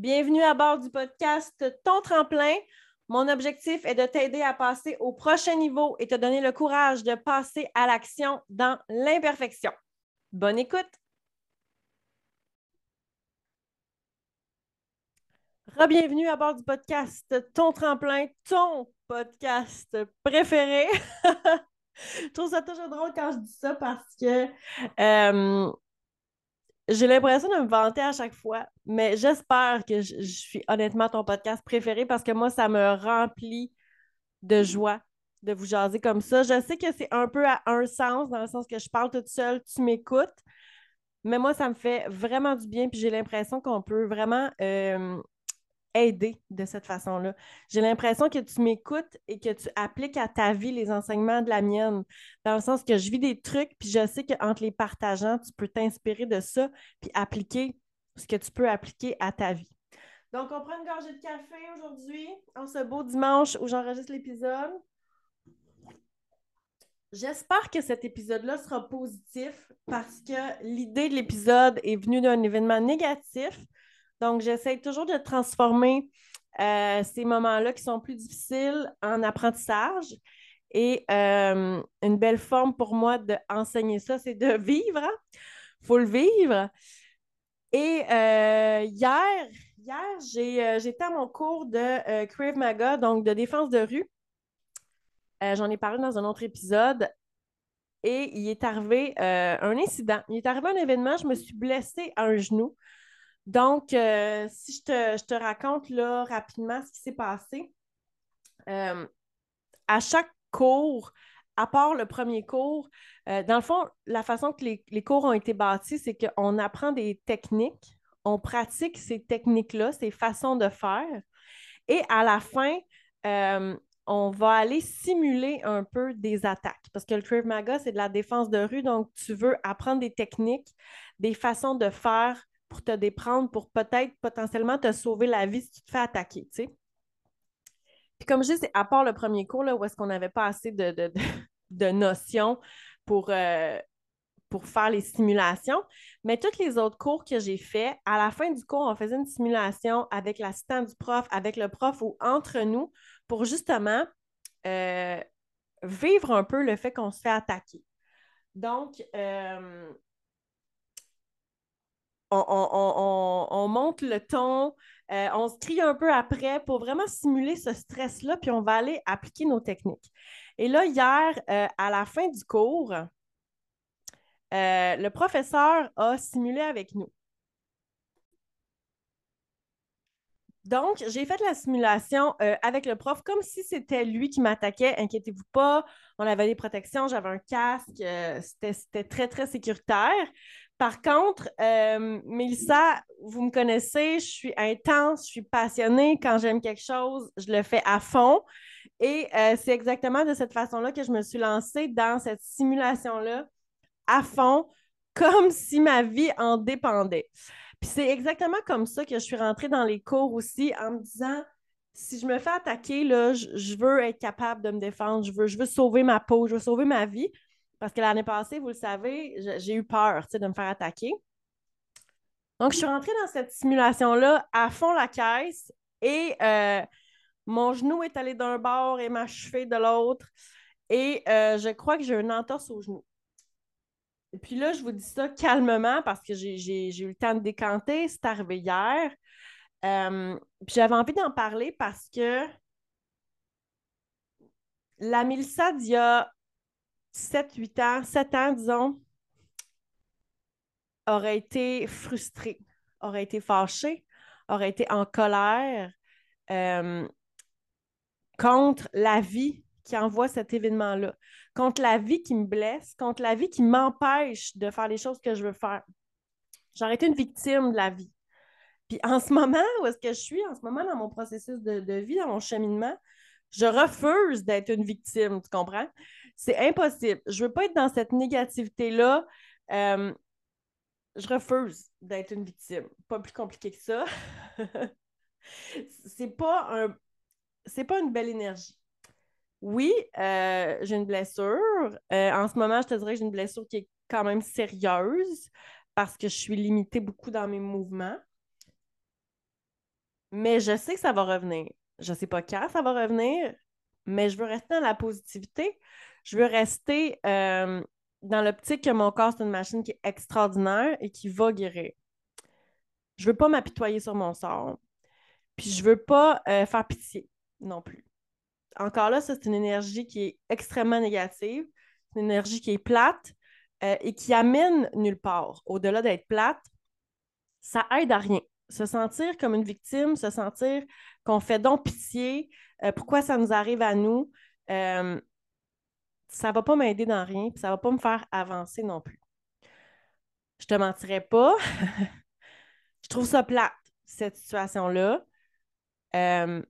Bienvenue à bord du podcast Ton tremplin. Mon objectif est de t'aider à passer au prochain niveau et te donner le courage de passer à l'action dans l'imperfection. Bonne écoute. Bienvenue à bord du podcast Ton tremplin, ton podcast préféré. je trouve ça toujours drôle quand je dis ça parce que euh, j'ai l'impression de me vanter à chaque fois, mais j'espère que je, suis honnêtement ton podcast préféré parce que moi, ça me remplit de joie de vous jaser comme ça. Je sais que c'est un peu à un sens, dans le sens que je parle toute seule, tu m'écoutes, mais moi, ça me fait vraiment du bien, puis j'ai l'impression qu'on peut vraiment euh, aider de cette façon-là. J'ai l'impression que tu m'écoutes et que tu appliques à ta vie les enseignements de la mienne, dans le sens que je vis des trucs, puis je sais qu'entre les partageants, tu peux t'inspirer de ça, puis appliquer ce que tu peux appliquer à ta vie. Donc, on prend une gorgée de café aujourd'hui, en ce beau dimanche où j'enregistre l'épisode. J'espère que cet épisode-là sera positif parce que l'idée de l'épisode est venue d'un événement négatif donc, j'essaie toujours de transformer euh, ces moments-là qui sont plus difficiles en apprentissage. Et euh, une belle forme pour moi d'enseigner ça, c'est de vivre. Il hein. faut le vivre. Et euh, hier, hier j'étais à mon cours de Crave Maga, donc de défense de rue. J'en ai parlé dans un autre épisode. Et il est arrivé un incident. Il est arrivé un événement, je me suis blessée à un genou. Donc, euh, si je te, raconte là, rapidement ce qui s'est passé, euh, à chaque cours, à part le premier cours, euh, dans le fond, la façon que les, cours ont été bâtis, c'est qu'on apprend des techniques, on pratique ces techniques-là, ces façons de faire, et à la fin, on va aller simuler un peu des attaques. Parce que le Crave Maga, c'est de la défense de rue, donc tu veux apprendre des techniques, des façons de faire pour te déprendre, pour peut-être potentiellement te sauver la vie si tu te fais attaquer, tu sais. Puis comme je dis, à part le premier cours, là, où est-ce qu'on n'avait pas assez de, notions pour, euh, pour faire les simulations, mais tous les autres cours que j'ai faits, à la fin du cours, on faisait une simulation avec l'assistant du prof, avec le prof ou entre nous, pour justement euh, vivre un peu le fait qu'on se fait attaquer. Donc, euh, on, monte le ton, euh, on se crie un peu après pour vraiment simuler ce stress-là, puis on va aller appliquer nos techniques. Et là, hier, euh, à la fin du cours, euh, le professeur a simulé avec nous. Donc, j'ai fait la simulation avec le prof comme si c'était lui qui m'attaquait. Inquiétez-vous pas, on avait des protections, j'avais un casque, c'était très, très sécuritaire. Par contre, euh, Mélissa, vous me connaissez, je suis intense, je suis passionnée. Quand j'aime quelque chose, je le fais à fond. Et euh, c'est exactement de cette façon-là que je me suis lancée dans cette simulation-là à fond, comme si ma vie en dépendait. Puis c'est exactement comme ça que je suis rentrée dans les cours aussi en me disant si je me fais attaquer, là, je, veux être capable de me défendre, je veux, je veux sauver ma peau, je veux sauver ma vie. Parce que l'année passée, vous le savez, j'ai eu peur de me faire attaquer. Donc, je suis rentrée dans cette simulation-là à fond la caisse et euh, mon genou est allé d'un bord et ma cheville de l'autre. Et euh, je crois que j'ai une entorse au genou. Et puis là, je vous dis ça calmement parce que j'ai eu le temps de décanter. C'est arrivé hier. Euh, puis j'avais envie d'en parler parce que la Mélissa d'il y a 7, 8 ans, 7 ans, disons, aurait été frustré, aurait été fâché, aurait été en colère euh, contre la vie qui envoie cet événement-là, contre la vie qui me blesse, contre la vie qui m'empêche de faire les choses que je veux faire. J'aurais été une victime de la vie. Puis en ce moment, où est-ce que je suis, en ce moment, dans mon processus de, de vie, dans mon cheminement, je refuse d'être une victime, tu comprends? C'est impossible. Je ne veux pas être dans cette négativité-là. Euh, je refuse d'être une victime. Pas plus compliqué que ça. c'est pas un c'est pas une belle énergie. Oui, euh, j'ai une blessure. Euh, en ce moment, je te dirais que j'ai une blessure qui est quand même sérieuse parce que je suis limitée beaucoup dans mes mouvements. Mais je sais que ça va revenir. Je ne sais pas quand ça va revenir, mais je veux rester dans la positivité. Je veux rester euh, dans l'optique que mon corps, c'est une machine qui est extraordinaire et qui va guérir. Je veux pas m'apitoyer sur mon sort. Puis je veux pas euh, faire pitié non plus. Encore là, ça, c'est une énergie qui est extrêmement négative. C'est une énergie qui est plate euh, et qui amène nulle part. Au-delà d'être plate, ça aide à rien se sentir comme une victime, se sentir qu'on fait donc pitié, euh, pourquoi ça nous arrive à nous, euh, ça ne va pas m'aider dans rien, puis ça ne va pas me faire avancer non plus. Je te mentirais pas. je trouve ça plate, cette situation-là. Euh,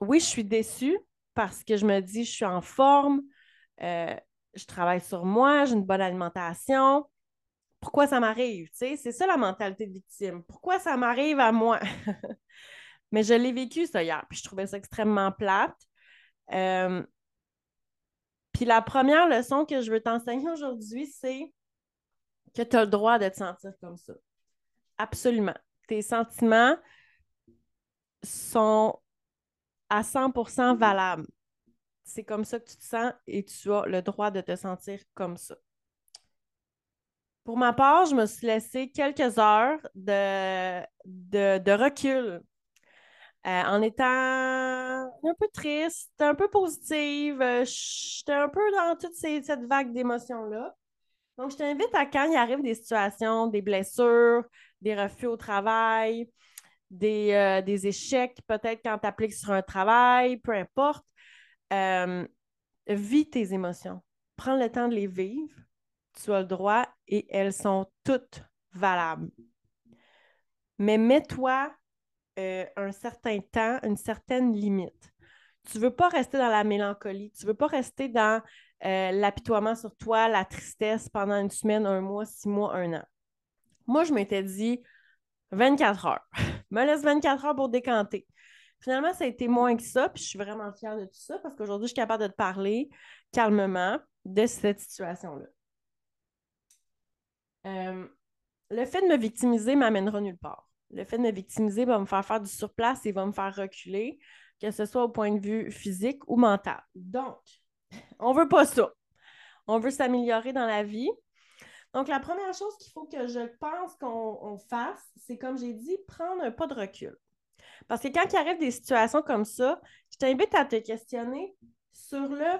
oui, je suis déçue parce que je me dis, je suis en forme, je travaille sur moi, j'ai une bonne alimentation, pourquoi ça m'arrive? C'est ça la mentalité de victime. Pourquoi ça m'arrive à moi? Mais je l'ai vécu ça hier, puis je trouvais ça extrêmement plate. Euh, puis la première leçon que je veux t'enseigner aujourd'hui, c'est que tu as le droit de te sentir comme ça. Absolument. Tes sentiments sont à 100% valables. C'est comme ça que tu te sens et tu as le droit de te sentir comme ça. Pour ma part, je me suis laissé quelques heures de, de, recul euh, en étant un peu triste, un peu positive. Euh, j'étais un peu dans toute cette vague d'émotions-là. Donc, je t'invite à quand il arrive des situations, des blessures, des refus au travail, des, euh, des échecs, peut-être quand tu appliques sur un travail, peu importe, vis tes émotions. Prends le temps de les vivre tu as le droit et elles sont toutes valables. Mais mets-toi euh, un certain temps, une certaine limite. Tu ne veux pas rester dans la mélancolie, tu ne veux pas rester dans euh, l'apitoiement sur toi, la tristesse pendant une semaine, un mois, six mois, un an. Moi, je m'étais dit 24 heures. me laisse 24 heures pour décanter. Finalement, ça a été moins que ça, puis je suis vraiment fière de tout ça parce qu'aujourd'hui, je suis capable de te parler calmement de cette situation-là. Euh, le fait de me victimiser m'amènera nulle part. Le fait de me victimiser va me faire faire du surplace et va me faire reculer, que ce soit au point de vue physique ou mental. Donc, on ne veut pas ça. On veut s'améliorer dans la vie. Donc, la première chose qu'il faut que je pense qu'on fasse, c'est comme j'ai dit, prendre un pas de recul. Parce que quand il arrive des situations comme ça, je t'invite à te questionner sur le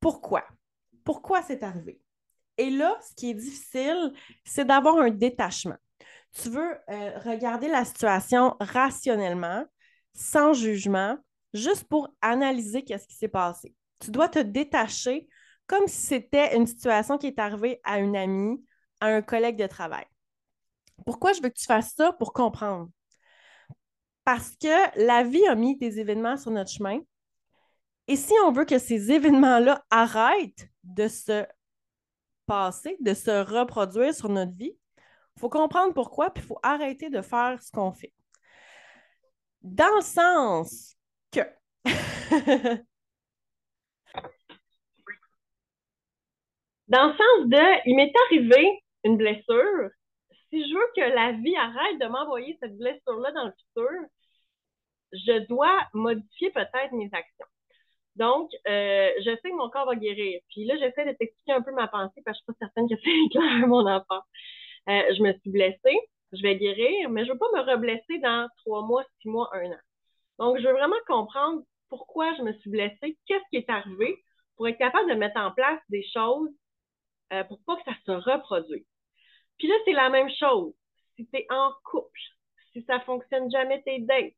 pourquoi. Pourquoi c'est arrivé? Et là, ce qui est difficile, c'est d'avoir un détachement. Tu veux euh, regarder la situation rationnellement, sans jugement, juste pour analyser qu'est-ce qui s'est passé. Tu dois te détacher comme si c'était une situation qui est arrivée à une amie, à un collègue de travail. Pourquoi je veux que tu fasses ça? Pour comprendre. Parce que la vie a mis des événements sur notre chemin. Et si on veut que ces événements-là arrêtent de se de se reproduire sur notre vie, il faut comprendre pourquoi, puis il faut arrêter de faire ce qu'on fait. Dans le sens que Dans le sens de, il m'est arrivé une blessure. Si je veux que la vie arrête de m'envoyer cette blessure-là dans le futur, je dois modifier peut-être mes actions. Donc, euh, je sais que mon corps va guérir. Puis là, j'essaie de t'expliquer un peu ma pensée parce que je suis pas certaine que c'est clair, mon enfant. Euh, je me suis blessée, je vais guérir, mais je veux pas me reblesser dans trois mois, six mois, un an. Donc, je veux vraiment comprendre pourquoi je me suis blessée, qu'est-ce qui est arrivé pour être capable de mettre en place des choses euh, pour pas que ça se reproduise. Puis là, c'est la même chose. Si tu es en couple, si ça fonctionne jamais tes dates,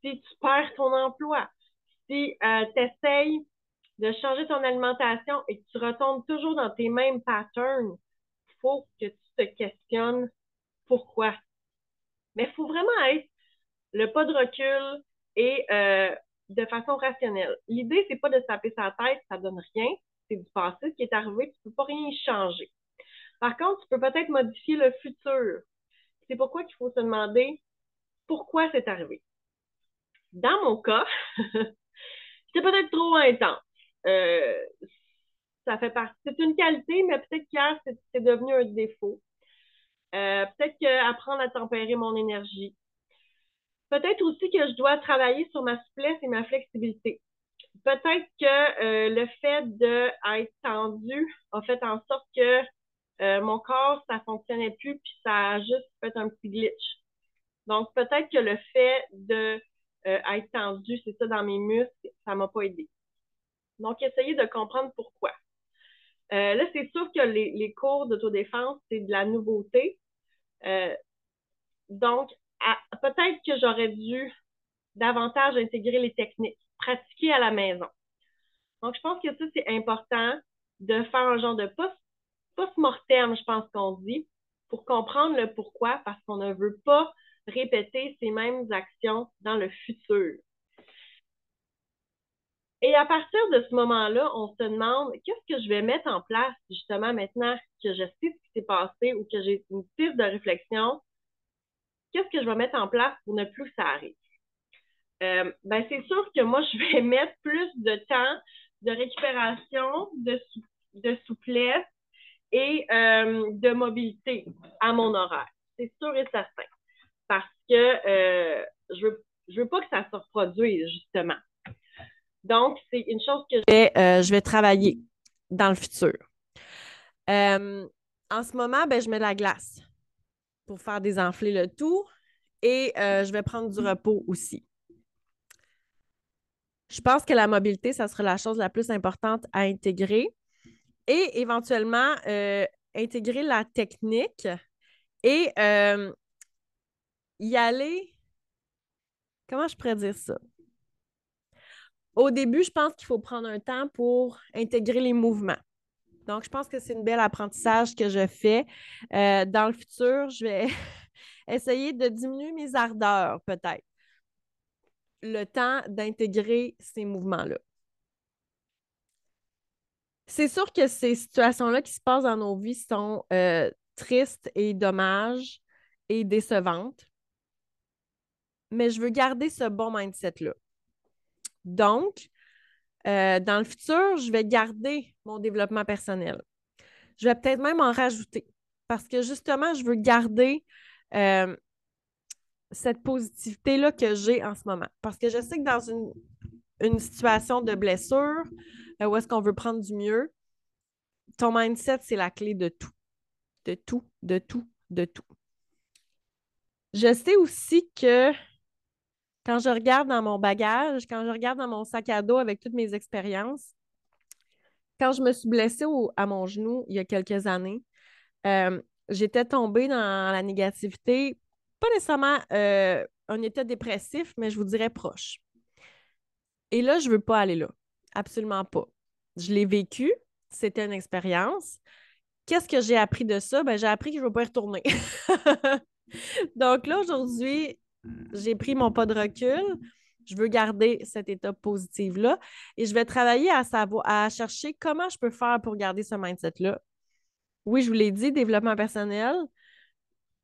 si tu perds ton emploi, si euh, tu essayes de changer ton alimentation et que tu retombes toujours dans tes mêmes patterns, il faut que tu te questionnes pourquoi. Mais il faut vraiment être le pas de recul et euh, de façon rationnelle. L'idée, c'est pas de se taper sa tête, ça donne rien. C'est du passé, ce qui est arrivé, tu peux pas rien changer. Par contre, tu peux peut-être modifier le futur. C'est pourquoi il faut se demander pourquoi c'est arrivé. Dans mon cas, c'est peut-être trop intense. Euh, ça fait partie. C'est une qualité, mais peut-être qu'hier, c'est devenu un défaut. Euh, peut-être qu'apprendre à tempérer mon énergie. Peut-être aussi que je dois travailler sur ma souplesse et ma flexibilité. Peut-être que euh, le fait d'être tendu a fait en sorte que euh, mon corps, ça fonctionnait plus, puis ça a juste fait un petit glitch. Donc, peut-être que le fait de euh, être tendu, c'est ça, dans mes muscles, ça m'a pas aidé. Donc, essayez de comprendre pourquoi. Euh, là, c'est sûr que les, cours d'autodéfense, c'est de la nouveauté. Euh, donc, peut-être que j'aurais dû davantage intégrer les techniques, pratiquer à la maison. Donc, je pense que ça, c'est important de faire un genre de post, post-mortem, je pense qu'on dit, pour comprendre le pourquoi, parce qu'on ne veut pas répéter ces mêmes actions dans le futur. Et à partir de ce moment-là, on se demande qu'est-ce que je vais mettre en place justement maintenant que je sais ce qui s'est passé ou que j'ai une piste de réflexion, qu'est-ce que je vais mettre en place pour ne plus que ça arrive? Euh, ben c'est sûr que moi, je vais mettre plus de temps de récupération, de, de souplesse et euh, de mobilité à mon horaire. C'est sûr et certain. Parce que euh, je veux, je veux pas que ça se reproduise, justement. Donc, c'est une chose que je vais, euh, je vais travailler dans le futur. Euh, en ce moment, ben, je mets de la glace pour faire désenfler le tout et euh, je vais prendre du repos aussi. Je pense que la mobilité, ça sera la chose la plus importante à intégrer et éventuellement intégrer la technique et y aller. Comment je pourrais dire ça? Au début, je pense qu'il faut prendre un temps pour intégrer les mouvements. Donc, je pense que c'est un bel apprentissage que je fais. Euh, dans le futur, je vais essayer de diminuer mes ardeurs, peut-être. Le temps d'intégrer ces mouvements-là. C'est sûr que ces situations-là qui se passent dans nos vies sont euh, tristes et dommages et décevantes. Mais je veux garder ce bon mindset-là. Donc, euh, dans le futur, je vais garder mon développement personnel. Je vais peut-être même en rajouter parce que justement, je veux garder euh, cette positivité-là que j'ai en ce moment. Parce que je sais que dans une, situation de blessure, euh, où est-ce qu'on veut prendre du mieux, ton mindset, c'est la clé de tout. De tout, de tout, de tout. Je sais aussi que quand je regarde dans mon bagage, quand je regarde dans mon sac à dos avec toutes mes expériences, quand je me suis blessée à mon genou il y a quelques années, euh, j'étais tombée dans la négativité, pas nécessairement euh, un état dépressif, mais je vous dirais proche. Et là, je ne veux pas aller là. Absolument pas. Je l'ai vécu, c'était une expérience. Qu'est-ce que j'ai appris de ça? Ben, j'ai appris que je ne veux pas y retourner. Donc là, aujourd'hui, j'ai pris mon pas de recul. Je veux garder cet état positif-là et je vais travailler à savoir, à chercher comment je peux faire pour garder ce mindset-là. Oui, je vous l'ai dit, développement personnel,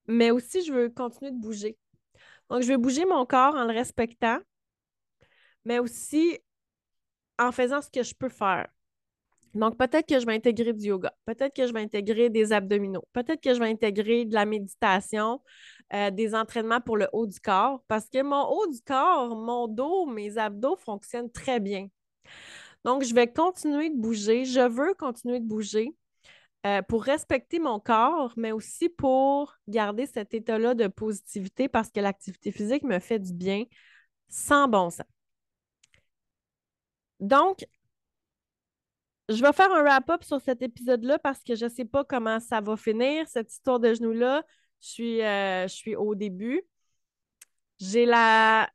mais aussi je veux continuer de bouger. Donc, je veux bouger mon corps en le respectant, mais aussi en faisant ce que je peux faire. Donc, peut-être que je vais intégrer du yoga, peut-être que je vais intégrer des abdominaux, peut-être que je vais intégrer de la méditation, euh, des entraînements pour le haut du corps parce que mon haut du corps, mon dos, mes abdos fonctionnent très bien. Donc, je vais continuer de bouger. Je veux continuer de bouger euh, pour respecter mon corps, mais aussi pour garder cet état-là de positivité parce que l'activité physique me fait du bien sans bon sens. Donc, je vais faire un wrap-up sur cet épisode-là parce que je ne sais pas comment ça va finir, cette histoire de genoux-là. Je suis, euh, je suis au début. J'ai la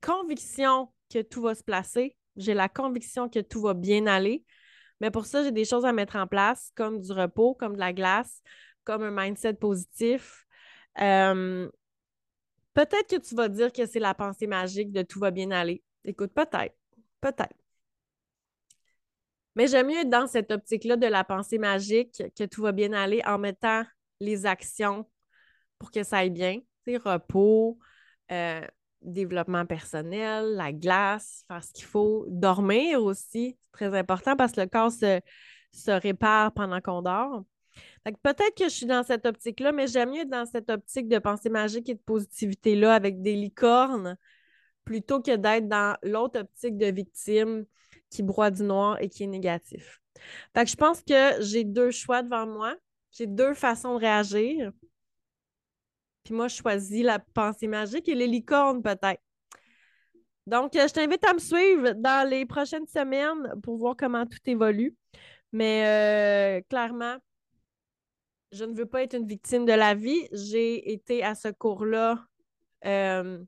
conviction que tout va se placer. J'ai la conviction que tout va bien aller. Mais pour ça, j'ai des choses à mettre en place, comme du repos, comme de la glace, comme un mindset positif. Euh, peut-être que tu vas dire que c'est la pensée magique de tout va bien aller. Écoute, peut-être. Peut-être. Mais j'aime mieux être dans cette optique-là de la pensée magique, que tout va bien aller en mettant les actions pour que ça aille bien. C'est repos, euh, développement personnel, la glace, faire ce qu'il faut, dormir aussi, c'est très important parce que le corps se, répare pendant qu'on dort. Peut-être que je suis dans cette optique-là, mais j'aime mieux être dans cette optique de pensée magique et de positivité-là avec des licornes plutôt que d'être dans l'autre optique de victime qui broie du noir et qui est négatif. Fait que je pense que j'ai deux choix devant moi. J'ai deux façons de réagir. Puis moi, je choisis la pensée magique et les licornes, peut-être. Donc, euh, je t'invite à me suivre dans les prochaines semaines pour voir comment tout évolue. Mais euh, clairement, je ne veux pas être une victime de la vie. J'ai été à ce cours-là euh,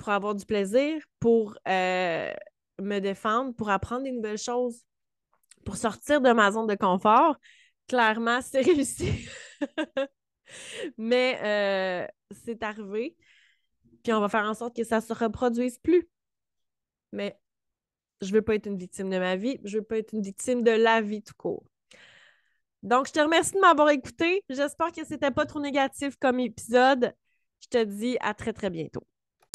pour avoir du plaisir, pour me défendre, pour apprendre des nouvelles choses, pour sortir de ma zone de confort. Clairement, c'est réussi. Mais c'est arrivé. Puis on va faire en sorte que ça ne se reproduise plus. Mais je ne veux pas être une victime de ma vie, je ne veux pas être une victime de la vie tout court. Donc, je te remercie de m'avoir écouté. J'espère que ce n'était pas trop négatif comme épisode. Je te dis à très, très bientôt.